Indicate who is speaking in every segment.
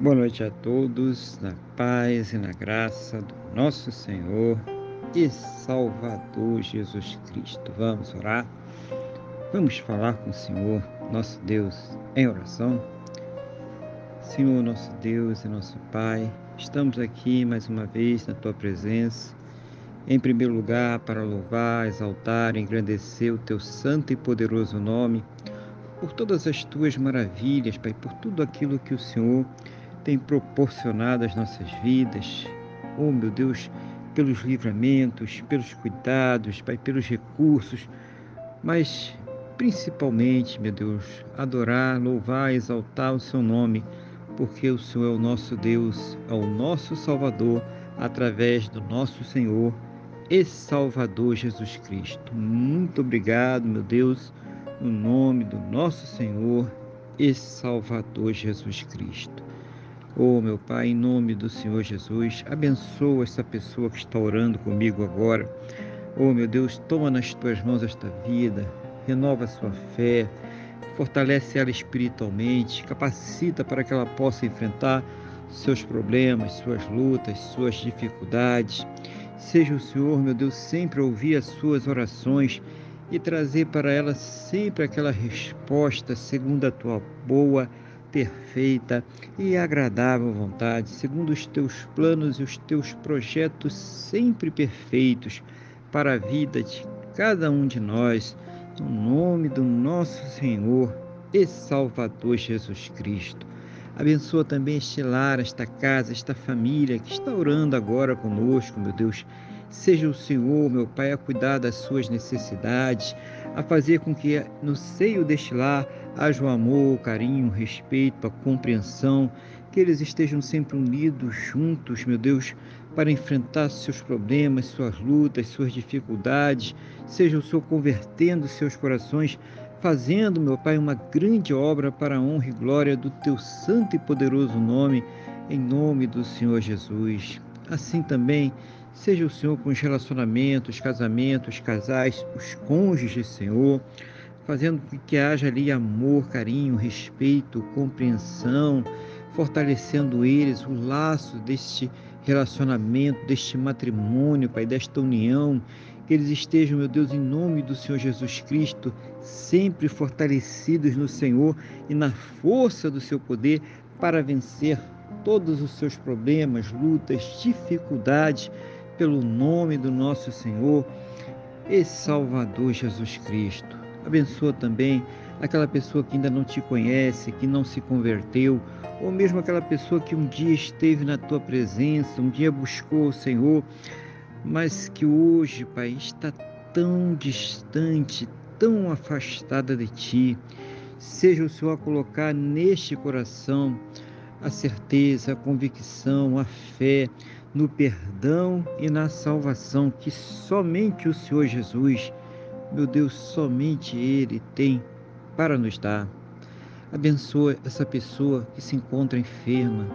Speaker 1: Boa noite a todos, na paz e na graça do nosso Senhor e Salvador Jesus Cristo. Vamos orar? Vamos falar com o Senhor, nosso Deus, em oração? Senhor, nosso Deus e nosso Pai, estamos aqui mais uma vez na Tua presença, em primeiro lugar para louvar, exaltar engrandecer o Teu santo e poderoso nome, por todas as Tuas maravilhas, Pai, por tudo aquilo que o Senhor tem proporcionado às nossas vidas. Oh, meu Deus, pelos livramentos, pelos cuidados, Pai, pelos recursos, mas principalmente, meu Deus, adorar, louvar, exaltar o Seu nome, porque o Senhor é o nosso Deus, é o nosso Salvador, através do nosso Senhor e Salvador Jesus Cristo. Muito obrigado, meu Deus, no nome do nosso Senhor e Salvador Jesus Cristo. Oh, meu Pai, em nome do Senhor Jesus, abençoa essa pessoa que está orando comigo agora. Oh, meu Deus, toma nas tuas mãos esta vida, renova sua fé, fortalece ela espiritualmente, capacita para que ela possa enfrentar seus problemas, suas lutas, suas dificuldades. Seja o Senhor, meu Deus, sempre ouvir as suas orações e trazer para ela sempre aquela resposta segundo a tua boa perfeita e agradável vontade, segundo os teus planos e os teus projetos sempre perfeitos para a vida de cada um de nós, no nome do nosso Senhor e Salvador Jesus Cristo. Abençoa também este lar, esta casa, esta família que está orando agora conosco, meu Deus. Seja o Senhor, meu Pai, a cuidar das suas necessidades, a fazer com que no seio deste lar haja o amor, o carinho, o respeito, a compreensão, que eles estejam sempre unidos, juntos, meu Deus, para enfrentar seus problemas, suas lutas, suas dificuldades. Seja o Senhor convertendo seus corações, fazendo, meu Pai, uma grande obra para a honra e glória do teu santo e poderoso nome, em nome do Senhor Jesus. Assim também, seja o Senhor com os relacionamentos, casamentos, casais, os cônjuges, Senhor fazendo com que haja ali amor, carinho, respeito, compreensão, fortalecendo eles o laço deste relacionamento, deste matrimônio, Pai, desta união, que eles estejam, meu Deus, em nome do Senhor Jesus Cristo, sempre fortalecidos no Senhor e na força do seu poder para vencer todos os seus problemas, lutas, dificuldades, pelo nome do nosso Senhor e Salvador Jesus Cristo. Abençoa também aquela pessoa que ainda não te conhece, que não se converteu, ou mesmo aquela pessoa que um dia esteve na tua presença, um dia buscou o Senhor, mas que hoje, Pai, está tão distante, tão afastada de ti. Seja o Senhor a colocar neste coração a certeza, a convicção, a fé no perdão e na salvação que somente o Senhor Jesus meu Deus, somente Ele tem para nos dar. Abençoa essa pessoa que se encontra enferma,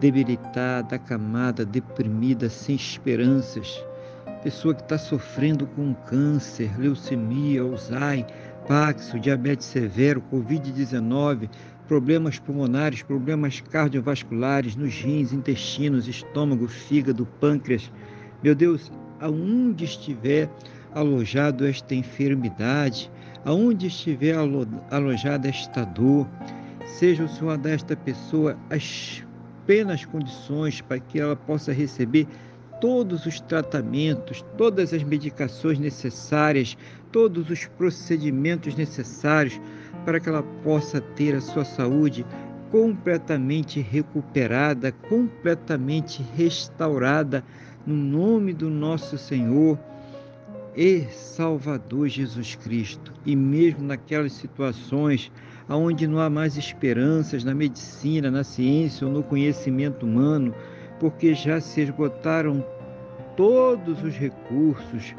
Speaker 1: debilitada, acamada, deprimida, sem esperanças. Pessoa que está sofrendo com câncer, leucemia, Alzheimer, Paxo, diabetes severo, Covid-19, problemas pulmonares, problemas cardiovasculares nos rins, intestinos, estômago, fígado, pâncreas. Meu Deus, aonde estiver alojado esta enfermidade, aonde estiver alojada esta dor, seja o Senhor desta pessoa as plenas condições para que ela possa receber todos os tratamentos, todas as medicações necessárias, todos os procedimentos necessários para que ela possa ter a sua saúde completamente recuperada, completamente restaurada, no nome do nosso Senhor e Salvador Jesus Cristo. E mesmo naquelas situações onde não há mais esperanças na medicina, na ciência ou no conhecimento humano, porque já se esgotaram todos os recursos.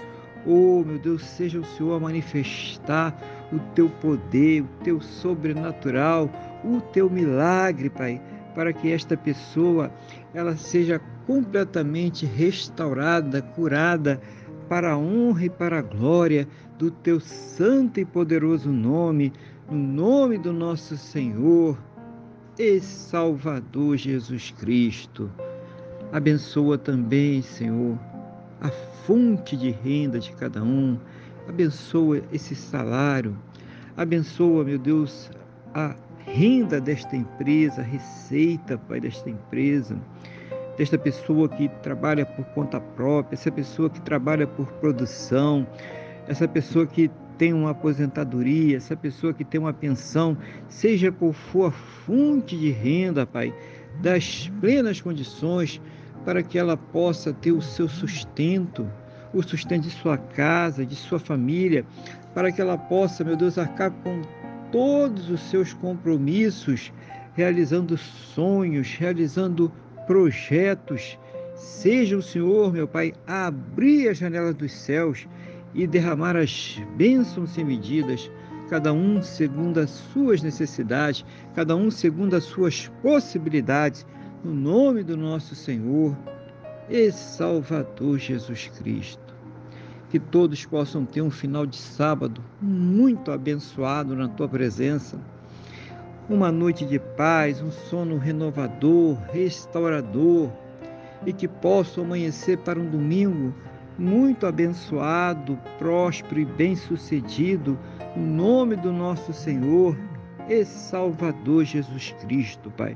Speaker 1: Oh, meu Deus, seja o Senhor a manifestar o teu poder, o teu sobrenatural, o teu milagre, Pai, para que esta pessoa ela seja completamente restaurada, curada, para a honra e para a glória do teu santo e poderoso nome, no nome do nosso Senhor e Salvador Jesus Cristo. Abençoa também, Senhor, a fonte de renda de cada um. Abençoa esse salário. Abençoa, meu Deus, a renda desta empresa, a receita, Pai, desta empresa, desta pessoa que trabalha por conta própria, essa pessoa que trabalha por produção, essa pessoa que tem uma aposentadoria, essa pessoa que tem uma pensão, seja qual for a fonte de renda, Pai, das plenas condições para que ela possa ter o seu sustento, o sustento de sua casa, de sua família, para que ela possa, meu Deus, arcar com todos os seus compromissos, realizando sonhos, realizando projetos. Seja o Senhor, meu Pai, abrir as janelas dos céus e derramar as bênçãos sem medidas, cada um segundo as suas necessidades, cada um segundo as suas possibilidades, no nome do nosso Senhor e Salvador Jesus Cristo. Que todos possam ter um final de sábado muito abençoado na tua presença. Uma noite de paz, um sono renovador, restaurador, e que possam amanhecer para um domingo muito abençoado, próspero e bem-sucedido, no nome do nosso Senhor e Salvador Jesus Cristo, Pai.